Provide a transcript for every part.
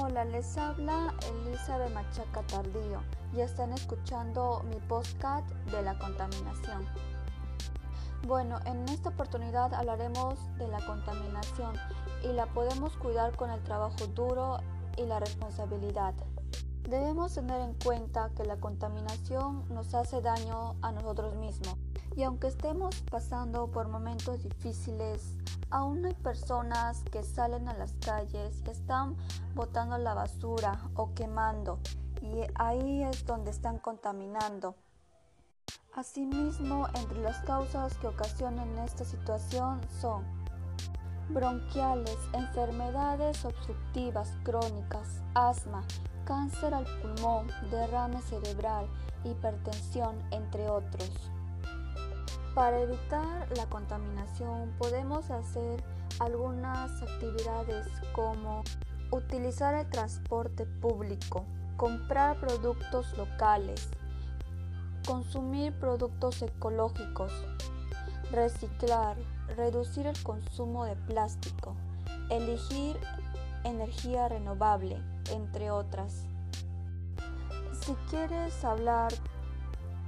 Hola, les habla Elizabeth Machaca Tardío y están escuchando mi podcast de la contaminación. Bueno, en esta oportunidad hablaremos de la contaminación y la podemos cuidar con el trabajo duro y la responsabilidad. Debemos tener en cuenta que la contaminación nos hace daño a nosotros mismos y aunque estemos pasando por momentos difíciles, Aún hay personas que salen a las calles y están botando la basura o quemando y ahí es donde están contaminando. Asimismo, entre las causas que ocasionan esta situación son bronquiales, enfermedades obstructivas crónicas, asma, cáncer al pulmón, derrame cerebral, hipertensión, entre otros. Para evitar la contaminación podemos hacer algunas actividades como utilizar el transporte público, comprar productos locales, consumir productos ecológicos, reciclar, reducir el consumo de plástico, elegir energía renovable, entre otras. Si quieres hablar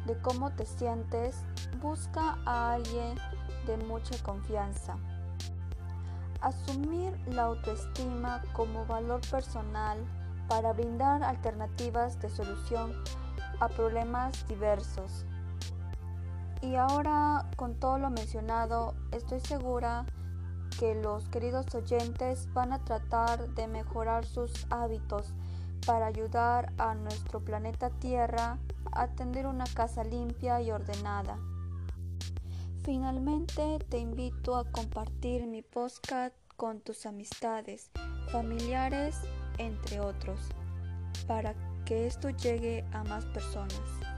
de cómo te sientes, busca a alguien de mucha confianza. Asumir la autoestima como valor personal para brindar alternativas de solución a problemas diversos. Y ahora, con todo lo mencionado, estoy segura que los queridos oyentes van a tratar de mejorar sus hábitos para ayudar a nuestro planeta Tierra a tener una casa limpia y ordenada. Finalmente te invito a compartir mi podcast con tus amistades, familiares, entre otros, para que esto llegue a más personas.